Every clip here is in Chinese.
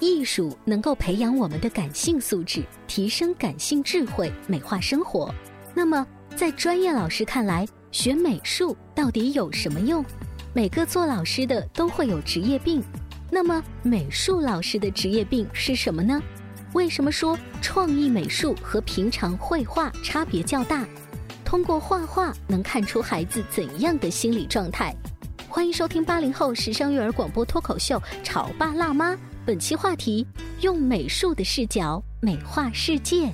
艺术能够培养我们的感性素质，提升感性智慧，美化生活。那么，在专业老师看来，学美术到底有什么用？每个做老师的都会有职业病，那么美术老师的职业病是什么呢？为什么说创意美术和平常绘画差别较大？通过画画能看出孩子怎样的心理状态？欢迎收听八零后时尚育儿广播脱口秀《潮爸辣妈》。本期话题：用美术的视角美化世界。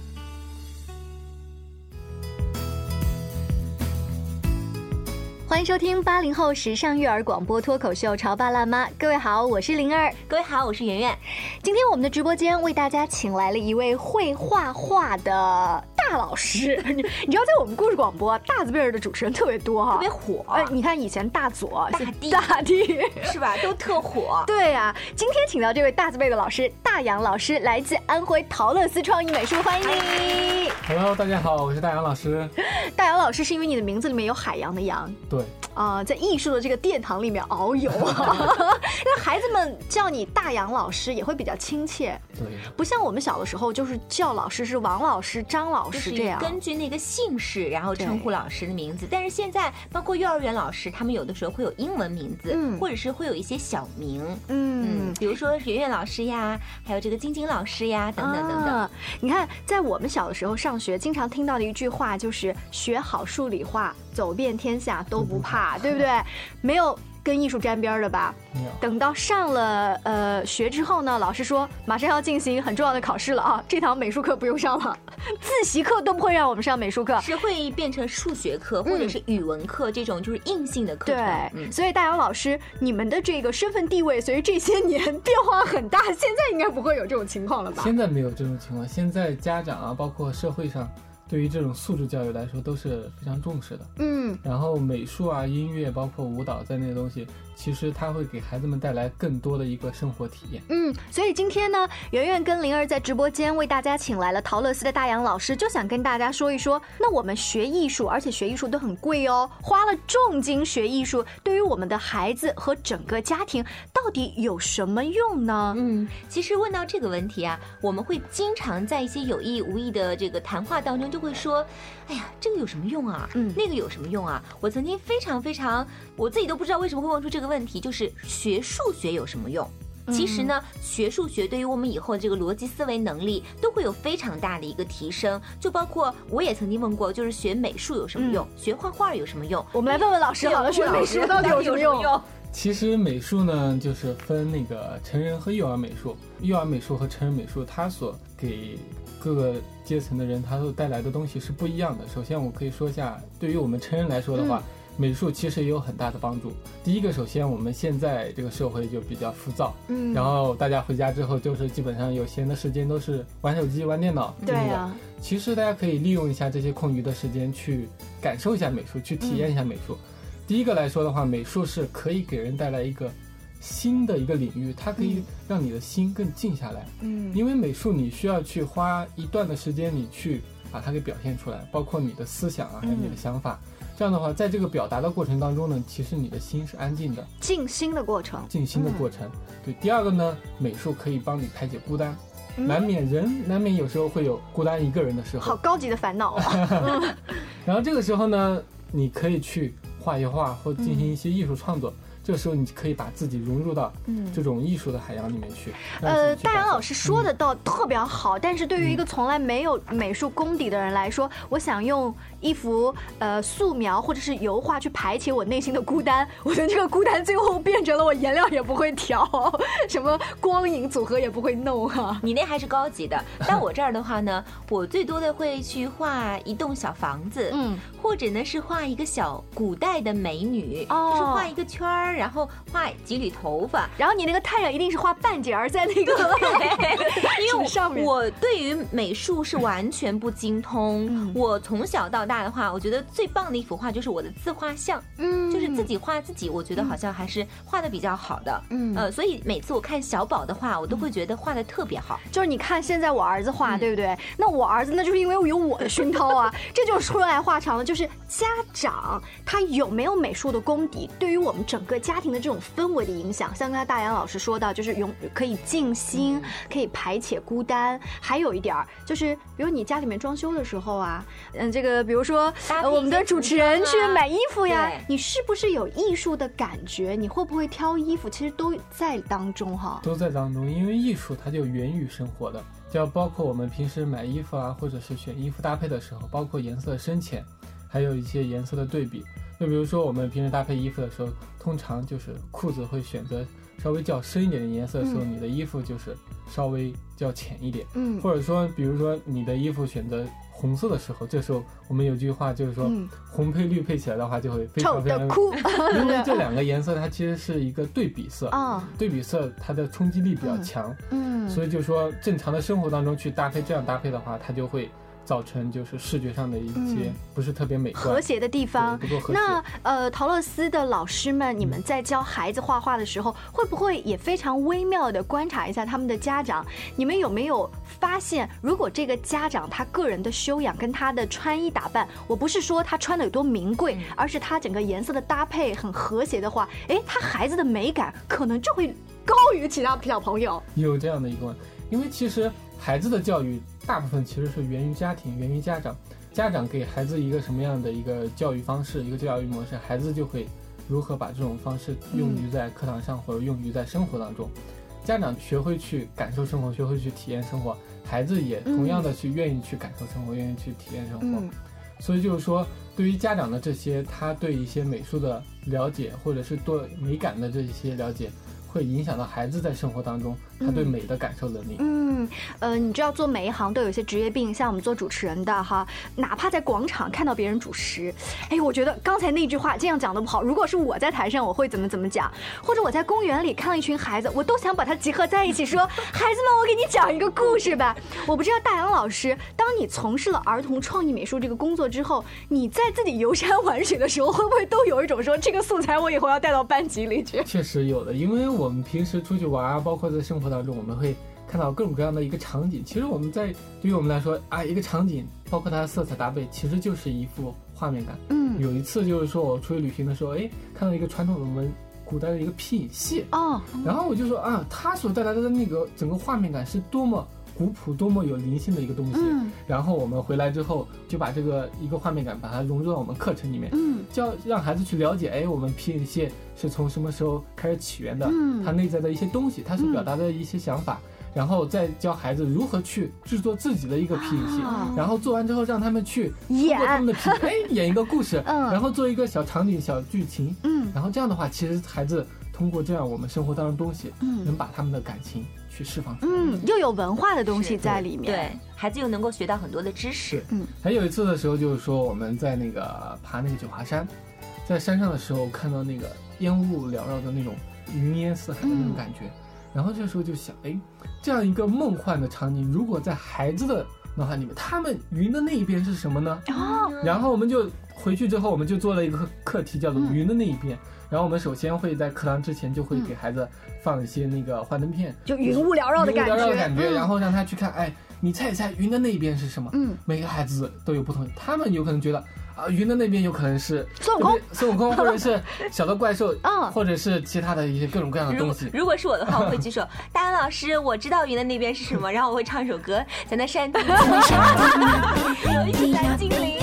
欢迎收听八零后时尚育儿广播脱口秀《潮爸辣妈》。各位好，我是灵儿；各位好，我是圆圆。今天我们的直播间为大家请来了一位会画画的。大老师，你你知道，在我们故事广播，大字辈儿的主持人特别多哈，特别火。哎，你看以前大左、大地、大地 是吧，都特火。对呀，今天请到这位大字辈的老师，大杨老师，来自安徽陶乐思创意美术，欢迎你。Hello，大家好，我是大杨老师。大杨老师是因为你的名字里面有海洋的洋。对。啊，在艺术的这个殿堂里面遨游，那孩子们叫你大杨老师也会比较亲切。对。不像我们小的时候，就是叫老师是王老师、张老师这样。根据那个姓氏，然后称呼老师的名字。但是现在，包括幼儿园老师，他们有的时候会有英文名字，或者是会有一些小名。嗯，比如说圆圆老师呀，还有这个晶晶老师呀，等等等等。你看，在我们小的时候上学，经常听到的一句话就是“学好数理化，走遍天下都不怕”，对不对？没有。跟艺术沾边的吧，等到上了呃学之后呢，老师说马上要进行很重要的考试了啊，这堂美术课不用上了，自习课都不会让我们上美术课，是会变成数学课或者是语文课这种就是硬性的课程。对，所以大姚老师，你们的这个身份地位随着这些年变化很大，现在应该不会有这种情况了吧？现在没有这种情况，现在家长啊，包括社会上。对于这种素质教育来说都是非常重视的，嗯，然后美术啊、音乐，包括舞蹈在内的东西。其实它会给孩子们带来更多的一个生活体验。嗯，所以今天呢，圆圆跟灵儿在直播间为大家请来了陶乐思的大杨老师，就想跟大家说一说，那我们学艺术，而且学艺术都很贵哦，花了重金学艺术，对于我们的孩子和整个家庭到底有什么用呢？嗯，其实问到这个问题啊，我们会经常在一些有意无意的这个谈话当中就会说，哎呀，这个有什么用啊？嗯，那个有什么用啊？我曾经非常非常，我自己都不知道为什么会问出这个。问题就是学数学有什么用？其实呢，学数学对于我们以后这个逻辑思维能力都会有非常大的一个提升。就包括我也曾经问过，就是学美术有什么用？学画画有什么用？我们来问问老师好了，学美术到底有什么用？其实美术呢，就是分那个成人和幼儿美术。幼儿美术和成人美术，它所给各个阶层的人，它所带来的东西是不一样的。首先，我可以说一下，对于我们成人来说的话。美术其实也有很大的帮助。第一个，首先我们现在这个社会就比较浮躁，嗯，然后大家回家之后就是基本上有闲的时间都是玩手机、玩电脑，对呀。其实大家可以利用一下这些空余的时间去感受一下美术，去体验一下美术。第一个来说的话，美术是可以给人带来一个新的一个领域，它可以让你的心更静下来，嗯，因为美术你需要去花一段的时间，你去把它给表现出来，包括你的思想啊，还有你的想法。这样的话，在这个表达的过程当中呢，其实你的心是安静的，静心的过程，静心的过程。对，第二个呢，美术可以帮你排解孤单，难免人难免有时候会有孤单一个人的时候，好高级的烦恼啊。然后这个时候呢，你可以去画一画或进行一些艺术创作。这个时候，你可以把自己融入到这种艺术的海洋里面去。呃，大杨老师说的倒特别好，但是对于一个从来没有美术功底的人来说，我想用一幅呃素描或者是油画去排解我内心的孤单，我的这个孤单最后变成了我颜料也不会调，什么光影组合也不会弄哈。你那还是高级的，但我这儿的话呢，我最多的会去画一栋小房子，嗯，或者呢是画一个小古代的美女，就是画一个圈儿。然后画几缕头发，然后你那个太阳一定是画半截儿在那个，因为。我对于美术是完全不精通。我从小到大的话，我觉得最棒的一幅画就是我的自画像，嗯，就是自己画自己，我觉得好像还是画的比较好的，嗯，呃，所以每次我看小宝的画，我都会觉得画的特别好。就是你看现在我儿子画，对不对？那我儿子那就是因为有我的熏陶啊，这就是说来话长了。就是家长他有没有美术的功底，对于我们整个。家庭的这种氛围的影响，像刚才大杨老师说到，就是永可以静心，可以排解孤单。还有一点儿，就是比如你家里面装修的时候啊，嗯，这个比如说我们的主持人去买衣服呀，你是不是有艺术的感觉？你会不会挑衣服？其实都在当中哈，都在当中。因为艺术它就源于生活的，就要包括我们平时买衣服啊，或者是选衣服搭配的时候，包括颜色深浅，还有一些颜色的对比。就比如说，我们平时搭配衣服的时候，通常就是裤子会选择稍微较深一点的颜色的时候，你的衣服就是稍微较浅一点。嗯，或者说，比如说你的衣服选择红色的时候，这时候我们有句话就是说，红配绿配起来的话就会非常非常酷。因为这两个颜色它其实是一个对比色啊，对比色它的冲击力比较强。嗯，所以就说正常的生活当中去搭配这样搭配的话，它就会。造成就是视觉上的一些不是特别美和谐的地方。不够和谐。那呃，陶乐斯的老师们，你们在教孩子画画的时候，会不会也非常微妙的观察一下他们的家长？你们有没有发现，如果这个家长他个人的修养跟他的穿衣打扮，我不是说他穿的有多名贵，而是他整个颜色的搭配很和谐的话，诶，他孩子的美感可能就会高于其他小朋友。有这样的一个，因为其实孩子的教育。大部分其实是源于家庭，源于家长。家长给孩子一个什么样的一个教育方式，一个教育模式，孩子就会如何把这种方式用于在课堂上或者用于在生活当中。家长学会去感受生活，学会去体验生活，孩子也同样的去愿意去感受生活，愿意去体验生活。所以就是说，对于家长的这些，他对一些美术的了解，或者是对美感的这些了解。会影响到孩子在生活当中他对美的感受能力。嗯，呃，你知道做每一行都有一些职业病，像我们做主持人的哈，哪怕在广场看到别人主持，哎，我觉得刚才那句话这样讲的不好。如果是我在台上，我会怎么怎么讲？或者我在公园里看到一群孩子，我都想把它集合在一起，说孩子们，我给你讲一个故事吧。我不知道大杨老师，当你从事了儿童创意美术这个工作之后，你在自己游山玩水的时候，会不会都有一种说这个素材我以后要带到班级里去？确实有的，因为我。我们平时出去玩啊，包括在生活当中，我们会看到各种各样的一个场景。其实我们在对于我们来说啊，一个场景，包括它的色彩搭配，其实就是一幅画面感。嗯，有一次就是说我出去旅行的时候，哎，看到一个传统的我们古代的一个皮影戏哦，然后我就说啊，它所带来的那个整个画面感是多么。古朴多么有灵性的一个东西，然后我们回来之后就把这个一个画面感把它融入到我们课程里面，教让孩子去了解，哎，我们皮影戏是从什么时候开始起源的，它内在的一些东西，它所表达的一些想法，然后再教孩子如何去制作自己的一个皮影戏，然后做完之后让他们去演他们的皮，哎，演一个故事，然后做一个小场景、小剧情，嗯，然后这样的话，其实孩子通过这样我们生活当中东西，嗯，能把他们的感情。去释放，嗯，又有文化的东西在里面，对孩子又能够学到很多的知识，嗯。还有一次的时候，就是说我们在那个爬那个九华山，在山上的时候看到那个烟雾缭绕的那种云烟四海的那种感觉，然后这时候就想，哎，这样一个梦幻的场景，如果在孩子的脑海里面，他们云的那一边是什么呢？哦，然后我们就回去之后，我们就做了一个课题，叫做云的那一边。然后我们首先会在课堂之前就会给孩子放一些那个幻灯片，就云雾缭绕的感觉，云雾缭绕的感觉，然后让他去看，哎，你猜一猜云的那一边是什么？嗯，每个孩子都有不同，他们有可能觉得啊，云的那边有可能是孙悟空，孙悟空，或者是 小的怪兽，嗯，或者是其他的一些各种各样的东西。如果是我的话，我会举手，大安老师，我知道云的那边是什么，然后我会唱一首歌，在那山顶，有一群蓝精灵。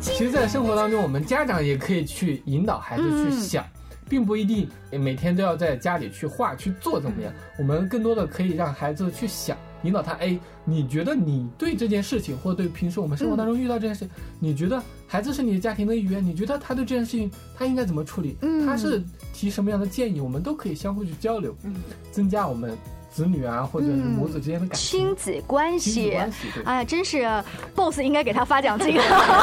其实，在生活当中，我们家长也可以去引导孩子去想，并不一定每天都要在家里去画去做怎么样。我们更多的可以让孩子去想，引导他。哎，你觉得你对这件事情，或对平时我们生活当中遇到这件事，你觉得孩子是你的家庭的一员，你觉得他对这件事情他应该怎么处理？他是提什么样的建议？我们都可以相互去交流，增加我们。子女啊，或者是母子之间的感情、亲子关系，哎，真是，boss 应该给他发奖金。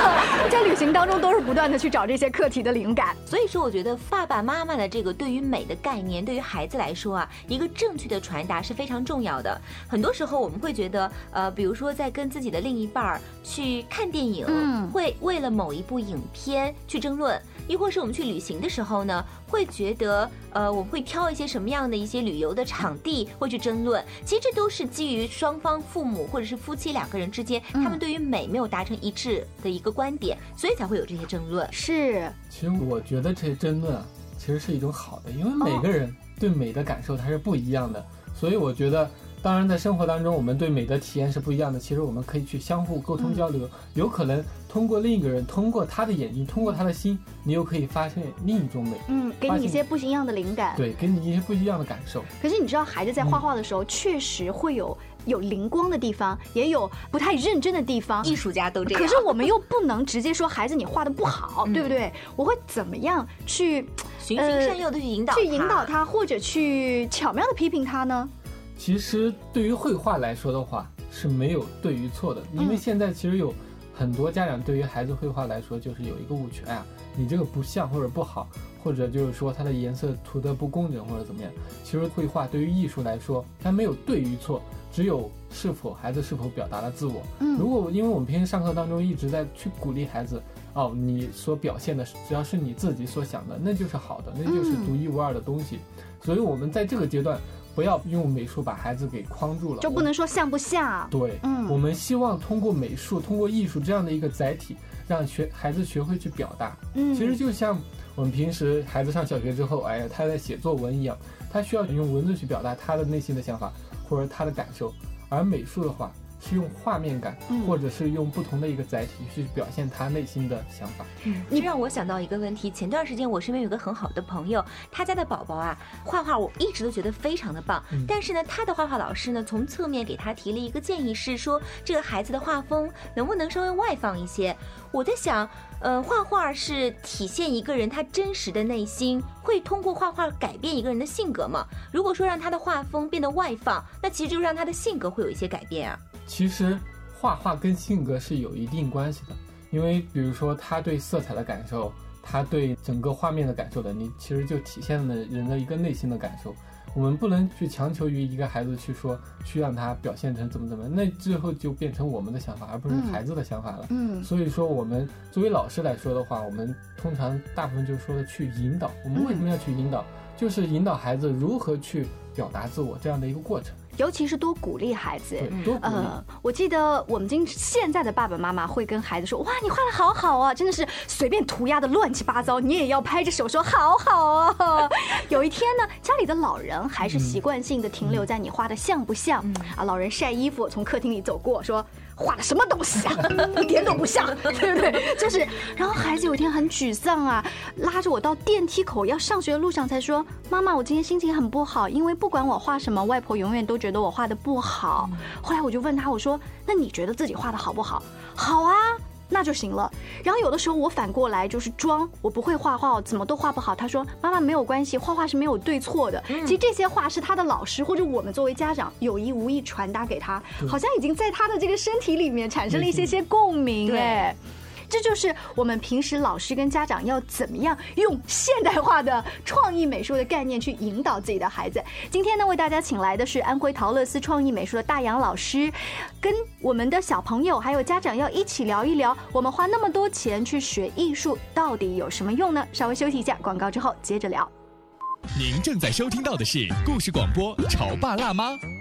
在旅行当中，都是不断的去找这些课题的灵感。所以说，我觉得爸爸妈妈的这个对于美的概念，对于孩子来说啊，一个正确的传达是非常重要的。很多时候，我们会觉得，呃，比如说在跟自己的另一半儿去看电影，会为了某一部影片去争论。亦或是我们去旅行的时候呢，会觉得，呃，我们会挑一些什么样的一些旅游的场地，会去争论。其实这都是基于双方父母或者是夫妻两个人之间，他们对于美没有达成一致的一个观点，所以才会有这些争论。是。其实我觉得这些争论啊，其实是一种好的，因为每个人对美的感受它是不一样的，所以我觉得。当然，在生活当中，我们对美的体验是不一样的。其实我们可以去相互沟通交流，有可能通过另一个人，通过他的眼睛，通过他的心，你又可以发现另一种美。嗯，给你一些不一样的灵感。对，给你一些不一样的感受。可是你知道，孩子在画画的时候，确实会有有灵光的地方，也有不太认真的地方。艺术家都这样。可是我们又不能直接说孩子你画的不好，对不对？我会怎么样去循循善诱的去引导，去引导他，或者去巧妙的批评他呢？其实对于绘画来说的话是没有对与错的，因为现在其实有很多家长对于孩子绘画来说就是有一个误区，哎呀，你这个不像或者不好，或者就是说它的颜色涂得不工整或者怎么样。其实绘画对于艺术来说，它没有对与错，只有是否孩子是否表达了自我。嗯，如果因为我们平时上课当中一直在去鼓励孩子，哦，你所表现的只要是你自己所想的，那就是好的，那就是独一无二的东西。所以我们在这个阶段。不要用美术把孩子给框住了，就不能说像不像？对，嗯，我们希望通过美术，通过艺术这样的一个载体，让学孩子学会去表达。嗯，其实就像我们平时孩子上小学之后，哎呀，他在写作文一样，他需要用文字去表达他的内心的想法或者他的感受，而美术的话。是用画面感，或者是用不同的一个载体去表现他内心的想法。嗯，你让我想到一个问题。前段时间我身边有个很好的朋友，他家的宝宝啊，画画我一直都觉得非常的棒。但是呢，他的画画老师呢，从侧面给他提了一个建议，是说这个孩子的画风能不能稍微外放一些。我在想，呃，画画是体现一个人他真实的内心，会通过画画改变一个人的性格吗？如果说让他的画风变得外放，那其实就让他的性格会有一些改变啊。其实画画跟性格是有一定关系的，因为比如说他对色彩的感受，他对整个画面的感受的，你其实就体现了人的一个内心的感受。我们不能去强求于一个孩子去说，去让他表现成怎么怎么，那最后就变成我们的想法，而不是孩子的想法了。嗯，所以说我们作为老师来说的话，我们通常大部分就是说的去引导。我们为什么要去引导？就是引导孩子如何去表达自我这样的一个过程。尤其是多鼓励孩子，呃，我记得我们今现在的爸爸妈妈会跟孩子说：“哇，你画的好好啊，真的是随便涂鸦的乱七八糟，你也要拍着手说好好啊。”有一天呢，家里的老人还是习惯性的停留在你画的像不像啊？老人晒衣服从客厅里走过说。画的什么东西啊，一点都不像，对不对？就是，然后孩子有一天很沮丧啊，拉着我到电梯口要上学的路上才说：“妈妈，我今天心情很不好，因为不管我画什么，外婆永远都觉得我画的不好。”后来我就问他，我说：“那你觉得自己画的好不好？”好啊。那就行了。然后有的时候我反过来就是装我不会画画，我怎么都画不好。他说：“妈妈没有关系，画画是没有对错的。”其实这些话是他的老师或者我们作为家长有意无意传达给他，好像已经在他的这个身体里面产生了一些些共鸣。哎。这就是我们平时老师跟家长要怎么样用现代化的创意美术的概念去引导自己的孩子。今天呢，为大家请来的是安徽陶乐思创意美术的大杨老师，跟我们的小朋友还有家长要一起聊一聊，我们花那么多钱去学艺术到底有什么用呢？稍微休息一下，广告之后接着聊。您正在收听到的是故事广播《潮爸辣妈》。《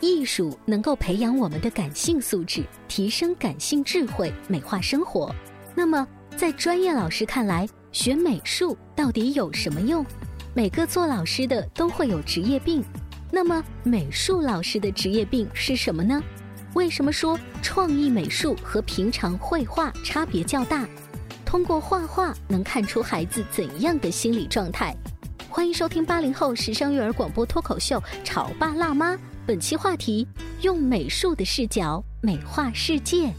艺术能够培养我们的感性素质，提升感性智慧，美化生活。那么，在专业老师看来，学美术到底有什么用？每个做老师的都会有职业病，那么美术老师的职业病是什么呢？为什么说创意美术和平常绘画差别较大？通过画画能看出孩子怎样的心理状态？欢迎收听八零后时尚育儿广播脱口秀《潮爸辣妈》，本期话题：用美术的视角美化世界。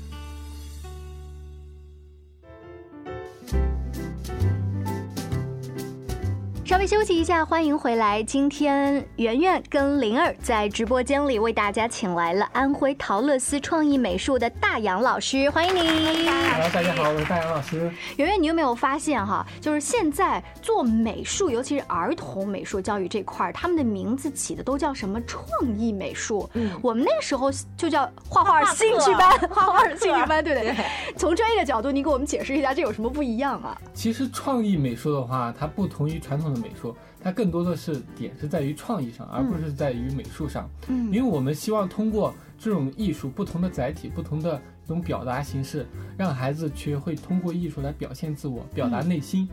稍微休息一下，欢迎回来。今天圆圆跟灵儿在直播间里为大家请来了安徽陶乐思创意美术的大杨老师，欢迎你。Hello，大家好，我是大杨老师。圆圆，你有没有发现哈？就是现在做美术，尤其是儿童美术教育这块儿，他们的名字起的都叫什么创意美术？嗯我们那时候就叫画画兴趣班，画画兴趣班，对不对？从专业的角度，你给我们解释一下，这有什么不一样啊？其实创意美术的话，它不同于传统的美术，它更多的是点是在于创意上，而不是在于美术上。嗯因为我们希望通过这种艺术不同的载体、不同的这种表达形式，让孩子学会通过艺术来表现自我、表达内心。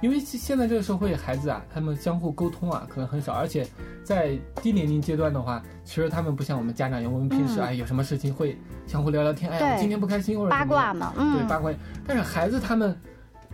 因为现在这个社会，孩子啊，他们相互沟通啊，可能很少，而且在低年龄阶段的话，其实他们不像我们家长一样，我们平时嗯哎有什么事情会相互聊聊天，哎呀，我今天不开心或者八卦嘛，嗯，对八卦。但是孩子他们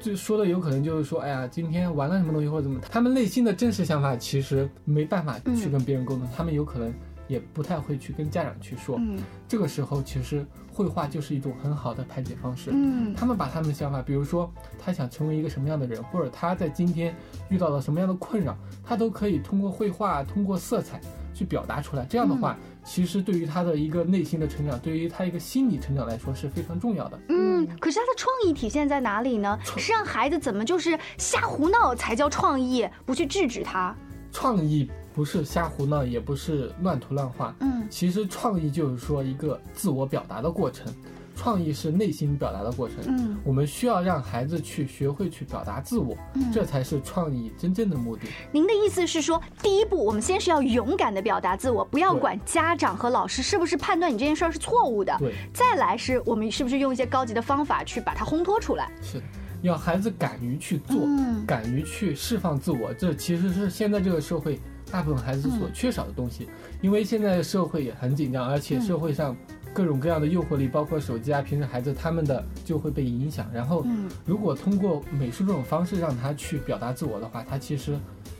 就说的有可能就是说，哎呀，今天玩了什么东西或者怎么，他们内心的真实想法其实没办法去跟别人沟通，他们有可能也不太会去跟家长去说。嗯这个时候，其实绘画就是一种很好的排解方式。嗯他们把他们的想法，比如说他想成为一个什么样的人，或者他在今天遇到了什么样的困扰，他都可以通过绘画、通过色彩去表达出来。这样的话，其实对于他的一个内心的成长，对于他一个心理成长来说是非常重要的。嗯，可是他的创意体现在哪里呢？是让孩子怎么就是瞎胡闹才叫创意，不去制止他。创意不是瞎胡闹，也不是乱涂乱画。嗯其实创意就是说一个自我表达的过程，创意是内心表达的过程。嗯我们需要让孩子去学会去表达自我，嗯这才是创意真正的目的。您的意思是说，第一步我们先是要勇敢的表达自我，不要管家长和老师是不是判断你这件事儿是错误的。对，再来是我们是不是用一些高级的方法去把它烘托出来？是的，要孩子敢于去做，嗯敢于去释放自我，这其实是现在这个社会大部分孩子所缺少的东西。因为现在社会也很紧张，而且社会上各种各样的诱惑力，包括手机啊，平时孩子他们的就会被影响。然后，嗯如果通过美术这种方式让他去表达自我的话，他其实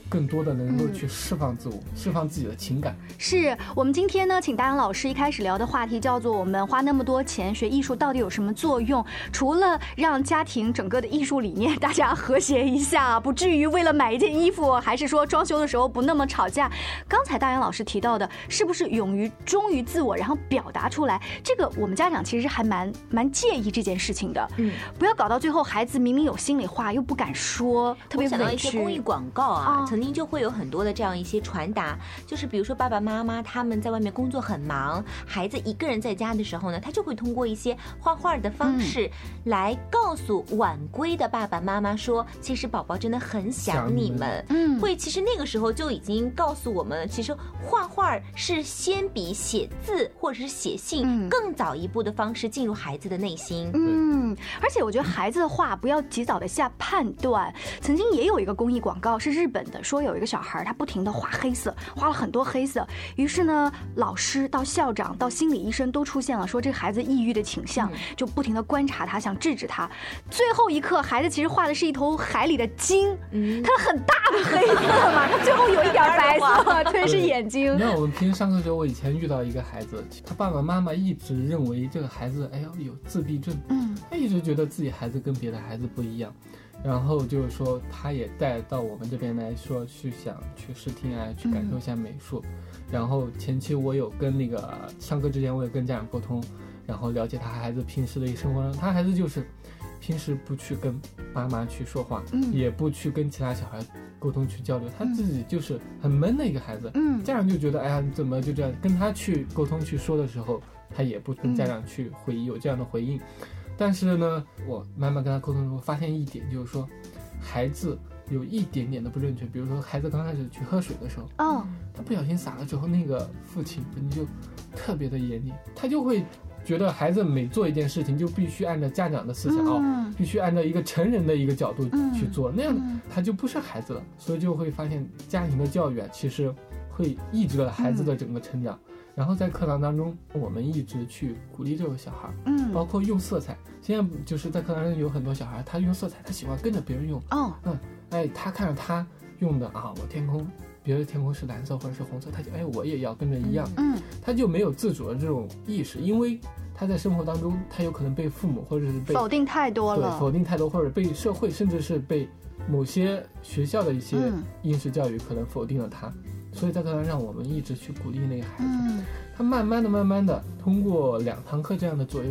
更多的能够去释放自我，释放自己的情感。是我们今天呢，请大杨老师一开始聊的话题叫做“我们花那么多钱学艺术到底有什么作用？”除了让家庭整个的艺术理念大家和谐一下，不至于为了买一件衣服，还是说装修的时候不那么吵架。刚才大杨老师提到的，是不是勇于忠于自我，然后表达出来？这个我们家长其实还蛮蛮介意这件事情的。嗯，不要搞到最后，孩子明明有心里话又不敢说，特别我想到一些公益。广告啊，啊曾经就会有很多的这样一些传达，就是比如说爸爸妈妈他们在外面工作很忙，孩子一个人在家的时候呢，他就会通过一些画画的方式来告诉晚归的爸爸妈妈说，其实宝宝真的很想想你们。嗯会其实那个时候就已经告诉我们，其实画画是先比写字或者是写信嗯更早一步的方式进入孩子的内心。嗯，而且我觉得孩子的话不要及早的下判断。曾经也有一个公益广告是日本的，说有一个小孩他不停的画黑色，画了很多黑色，于是呢，老师到校长到心理医生都出现了，说这孩子抑郁的倾向，就不停的观察他，想制止他。最后一刻，孩子其实画的是一头海里的鲸，嗯它很大的黑色嘛，它最后有一点白 色，对，是眼睛你。看我们平时上课的时候，我以前遇到一个孩子，他爸爸妈妈一直认为这个孩子，哎呀有自闭症，嗯他一直觉得自己孩子跟别的孩子不一样，然后就是说他也带到我们这边来说去想去试听啊，去感受一下美术。然后前期我有跟那个上课之前我也跟家长沟通，然后了解他孩子平时的一个生活，他孩子就是平时不去跟爸妈去说话，嗯也不去跟其他小孩沟通去交流，他自己就是很闷的一个孩子。嗯家长就觉得，哎呀，你怎么就这样？跟他去沟通去说的时候，他也不跟家长去回有这样的回应。但是呢，我慢慢跟他沟通之后，发现一点就是说，孩子有一点点的不正确。比如说，孩子刚开始去喝水的时候，哦，他不小心洒了之后，那个父亲你就特别的严厉，他就会觉得孩子每做一件事情就必须按照家长的思想哦，嗯必须按照一个成人的一个角度嗯去做，那样嗯他就不是孩子了，所以就会发现家庭的教育啊，其实会抑制了孩子的整个成长。然后在课堂当中，我们一直去鼓励这个小孩，嗯包括用色彩。现在就是在课堂上有很多小孩，他用色彩，他喜欢跟着别人用，哦，嗯哎，他看着他用的啊，我天空，别的天空是蓝色或者是红色，他就哎，我也要跟着一样，嗯他就没有自主的这种意识，因为他在生活当中，他有可能被父母或者是被否定太多对了，否定太多，或者被社会甚至是被某些学校的一些嗯。应试教育可能否定了他，所以在课堂上我们一直去鼓励那个孩子，嗯。他慢慢的、慢慢的通过两堂课这样的左右，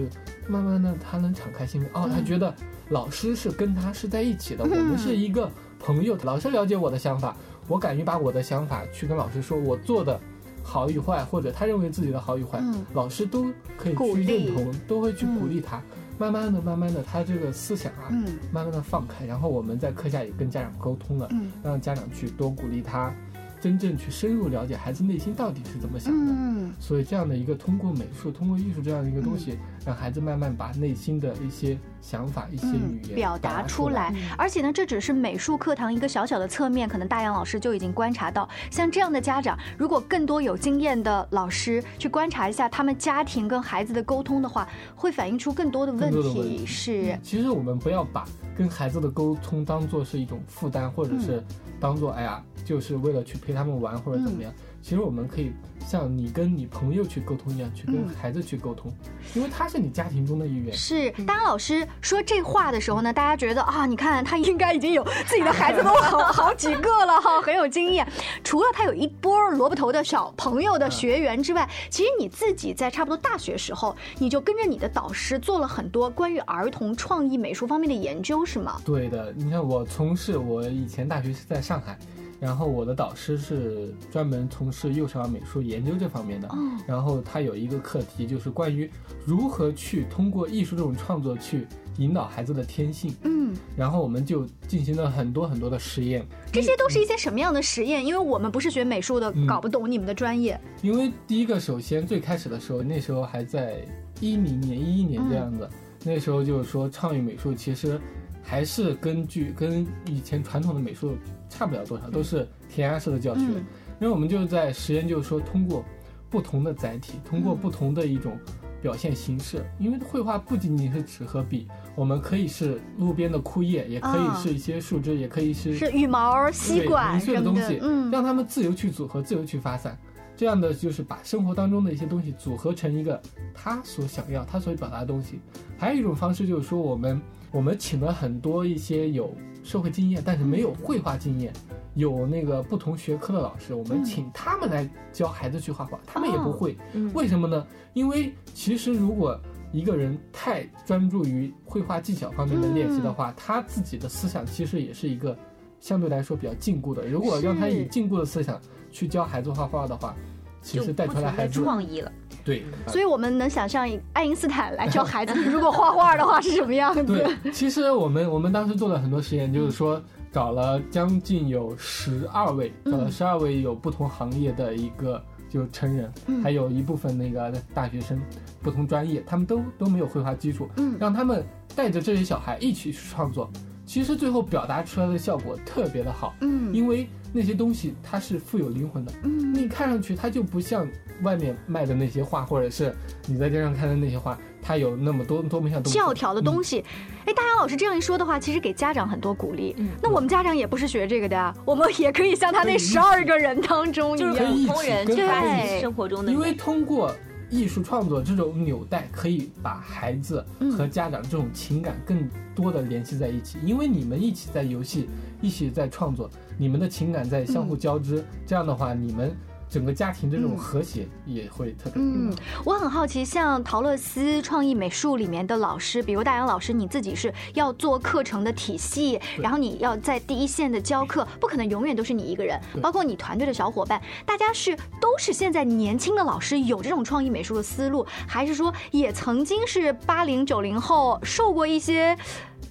慢慢的他能敞开心。扉，哦，他觉得老师是跟他是在一起的，嗯 我们是一个朋友，老师了解我的想法，我敢于把我的想法去跟老师说，我做的好与坏，或者他认为自己的好与坏，嗯。老师都可以去认同，都会去鼓励他。慢慢的、慢慢的，他这个思想啊，嗯慢慢的放开。然后我们在课下也跟家长沟通了，嗯让家长去多鼓励他，真正去深入了解孩子内心到底是怎么想的。嗯所以这样的一个通过美术、通过艺术这样的一个东西，让孩子慢慢把内心的一些想法、一些语言嗯表达出来来。。而且呢，这只是美术课堂一个小小的侧面，可能大杨老师就已经观察到，像这样的家长，如果更多有经验的老师去观察一下他们家庭跟孩子的沟通的话，会反映出更多的问。题是，其实我们不要把跟孩子的沟通当做是一种负担，或者是当做哎呀，就是为了去陪他们玩或者怎么样。其实我们可以像你跟你朋友去沟通一样，去跟嗯孩子去沟通，因为他是你家庭中的一员。是，当老师说这话的时候呢，大家觉得啊，你看他应该已经有自己的孩子都好好几个了哈，很有经验。除了他有一波萝卜头的小朋友的学员之外，其实你自己在差不多大学时候，你就跟着你的导师做了很多关于儿童创意美术方面的研究，是吗？对的，你看我从事，我以前大学是在上海，然后我的导师是专门从事幼少美术研究这方面的。哦，然后他有一个课题，就是关于如何去通过艺术这种创作去引导孩子的天性。嗯，然后我们就进行了很多很多的实验，这些都是一些什么样的实验？因为我们不是学美术的，嗯搞不懂你们的专业。因为第一个，首先最开始的时候，那时候还在一零年、一一年这样子，那时候就是说创意美术其实还是根据跟以前传统的美术差不了多少，都是填鸭式的教学。嗯因为我们就在实验，就是说通过不同的载体，通过不同的一种表现形式，因为绘画不仅仅是纸和笔，我们可以是路边的枯叶，也可啊以是一些树枝，也可以是是羽毛、吸管什么的的东西，，嗯，让他们自由去组合，自由去发散。这样的就是把生活当中的一些东西组合成一个他所想要、他所表达的东西。还有一种方式就是说，我们我们请了很多一些有社会经验，但是没有绘画经验，有那个不同学科的老师，我们嗯请他们来教孩子去画画，他们也不会。嗯为什么呢？因为其实如果一个人太专注于绘画技巧方面的练习的话，他自己的思想其实也是一个相对来说比较禁锢的。如果让他以禁锢的思想去教孩子画画的话，其实带出来孩子创意了。对。所以我们能想象爱因斯坦来教孩子，如果画画的话是什么样子？对，其实我们我们当时做了很多实验，就是说找了将近有十二位，找了嗯十二位有不同行业的一个就成人，嗯。还有一部分那个大学生，不同专业，他们都都没有绘画基础，嗯。让他们带着这些小孩一起去创作，其实最后表达出来的效果特别的好，嗯。因为那些东西它是富有灵魂的。嗯你看上去它就不像外面卖的那些画，或者是你在街上看的那些画，它有那么多多么像。教条的东西。西。哎，大杨老师这样一说的话，其实给家长很多鼓励。嗯那我们家长也不是学这个的呀，我们也可以像他那十二个人当中一就是样。普通人去发现生活中的因为。通过艺术创作这种纽带，可以把孩子和家长这种情感更多的联系在一起。因为你们一起在游戏，一起在创作，你们的情感在相互交织，这样的话，你们整个家庭这种和谐也会特别。嗯，我很好奇，像陶乐思创意美术里面的老师，比如大杨老师，你自己是要做课程的体系，然后你要在第一线的教课，不可能永远都是你一个人，包括你团队的小伙伴，大家是都是现在年轻的老师，有这种创意美术的思路，还是说也曾经是八零九零后受过一些？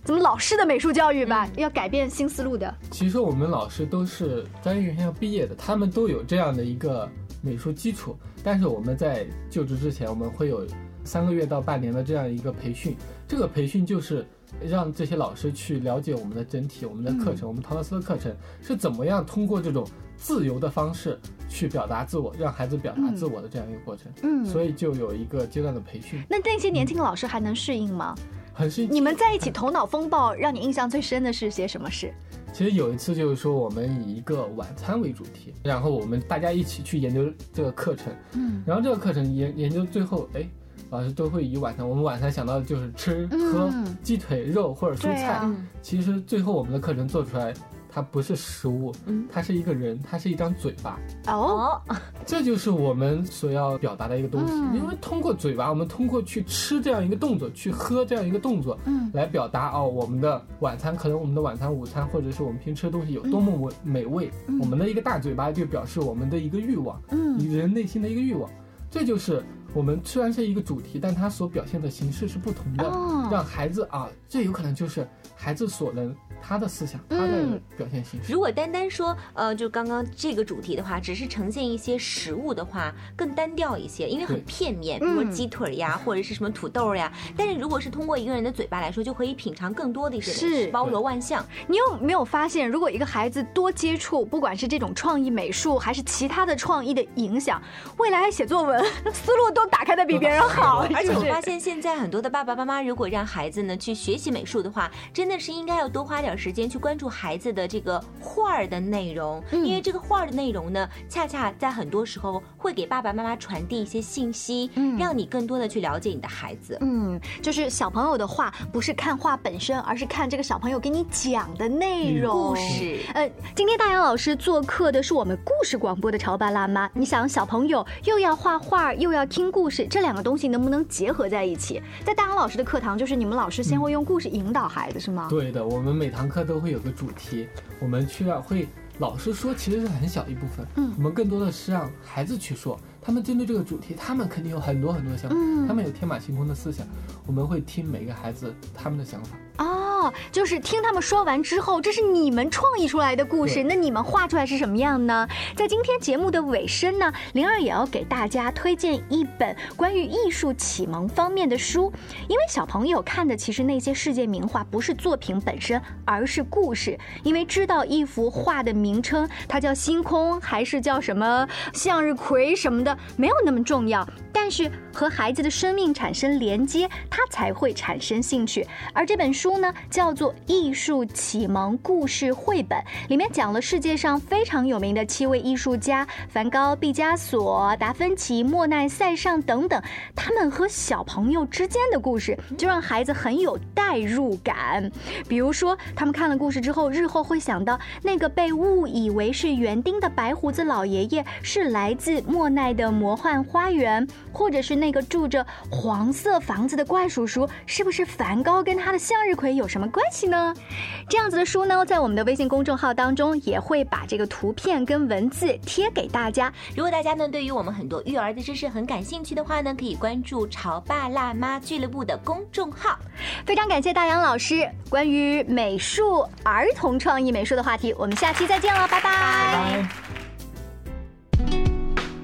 怎么老师的美术教育吧，要改变新思路的。其实我们老师都是专业院校毕业的，他们都有这样的一个美术基础。但是我们在就职之前，我们会有三个月到半年的这样一个培训。这个培训就是让这些老师去了解我们的整体、我们的课程、我们陶乐斯的课程是怎么样通过这种自由的方式去表达自我，让孩子表达自我的这样一个过程。嗯，所以就有一个阶段的培训，那那些年轻的老师还能适应吗？很是你们在一起头脑风暴，让你印象最深的是些什么事？其实有一次就是说，我们以一个晚餐为主题，然后我们大家一起去研究这个课程，嗯，然后这个课程研研究最后，哎，老师都会以晚餐，我们晚餐想到的就是吃喝嗯。鸡腿肉或者蔬菜，其实最后我们的课程做出来，它不是食物，嗯。它是一个人，它是一张嘴巴，哦，哦，这就是我们所要表达的一个东西。嗯。因为通过嘴巴，我们通过去吃这样一个动作，去喝这样一个动作，嗯。来表达哦，我们的晚餐可能我们的晚餐、午餐，或者是我们平时吃的东西有多么美美味。嗯。我们的一个大嘴巴就表示我们的一个欲望，嗯。人内心的一个欲望。这就是我们虽然是一个主题，但它所表现的形式是不同的，哦。让孩子啊，这有可能就是孩子所能他的思想，他的嗯表现形式。如果单单说，呃，就刚刚这个主题的话，只是呈现一些食物的话，更单调一些，因为很片面，比如鸡腿呀，或者是什么土豆呀。但是如果是通过一个人的嘴巴来说，就可以品尝更多的一些是包罗万象。你有没有发现，如果一个孩子多接触，不管是这种创意美术，还是其他的创意的影响，未来写作文 思路都打开的比别人好，而且我发现现在很多的爸爸妈妈，如果让孩子呢去学习美术的话，真的是应该要多花点时间去关注孩子的这个画儿的内容，嗯因为这个画儿的内容呢，恰恰在很多时候会给爸爸妈妈传递一些信息，嗯让你更多的去了解你的孩子。嗯，就是小朋友的画不是看画本身，而是看这个小朋友给你讲的内容。故事呃，今天大杨老师做客的是我们故事广播的潮爸辣妈。你想，小朋友又要画画，又要听故事，这两个东西能不能结合在一起？在大杨老师的课堂，就是你们老师先会用故事引导孩子，是吗？对的，我们每堂课都会有个主题，我们去让会老师说，其实是很小一部分，嗯我们更多的是让孩子去说，他们针对这个主题，他们肯定有很多很多的想法，嗯他们有天马行空的思想，我们会听每个孩子他们的想法。哦，就是听他们说完之后，这是你们创意出来的故事，那你们画出来是什么样呢？在今天节目的尾声呢，灵儿也要给大家推荐一本关于艺术启蒙方面的书，因为小朋友看的其实那些世界名画不是作品本身，而是故事。因为知道一幅画的名称，它叫星空还是叫什么向日葵什么的，没有那么重要。但是和孩子的生命产生连接，他才会产生兴趣。而这本书呢，叫做《艺术启蒙故事绘本》，里面讲了世界上非常有名的七位艺术家：梵高、毕加索、达芬奇、莫奈、塞尚等等，他们和小朋友之间的故事，就让孩子很有代入感。比如说，他们看了故事之后，日后会想到那个被误以为是园丁的白胡子老爷爷是来自莫奈的魔幻花园，或者是那个住着黄色房子的怪叔叔，是不是梵高跟他的向日葵有什么关系呢？这样子的书呢，在我们的微信公众号当中也会把这个图片跟文字贴给大家。如果大家呢对于我们很多育儿的知识很感兴趣的话呢，可以关注潮爸辣妈俱乐部的公众号。非常感谢大杨老师关于美术、儿童创意美术的话题，我们下期再见了，拜拜拜。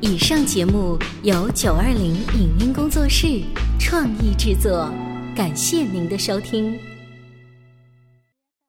以上节目由九二零影音工作室创意制作，感谢您的收听。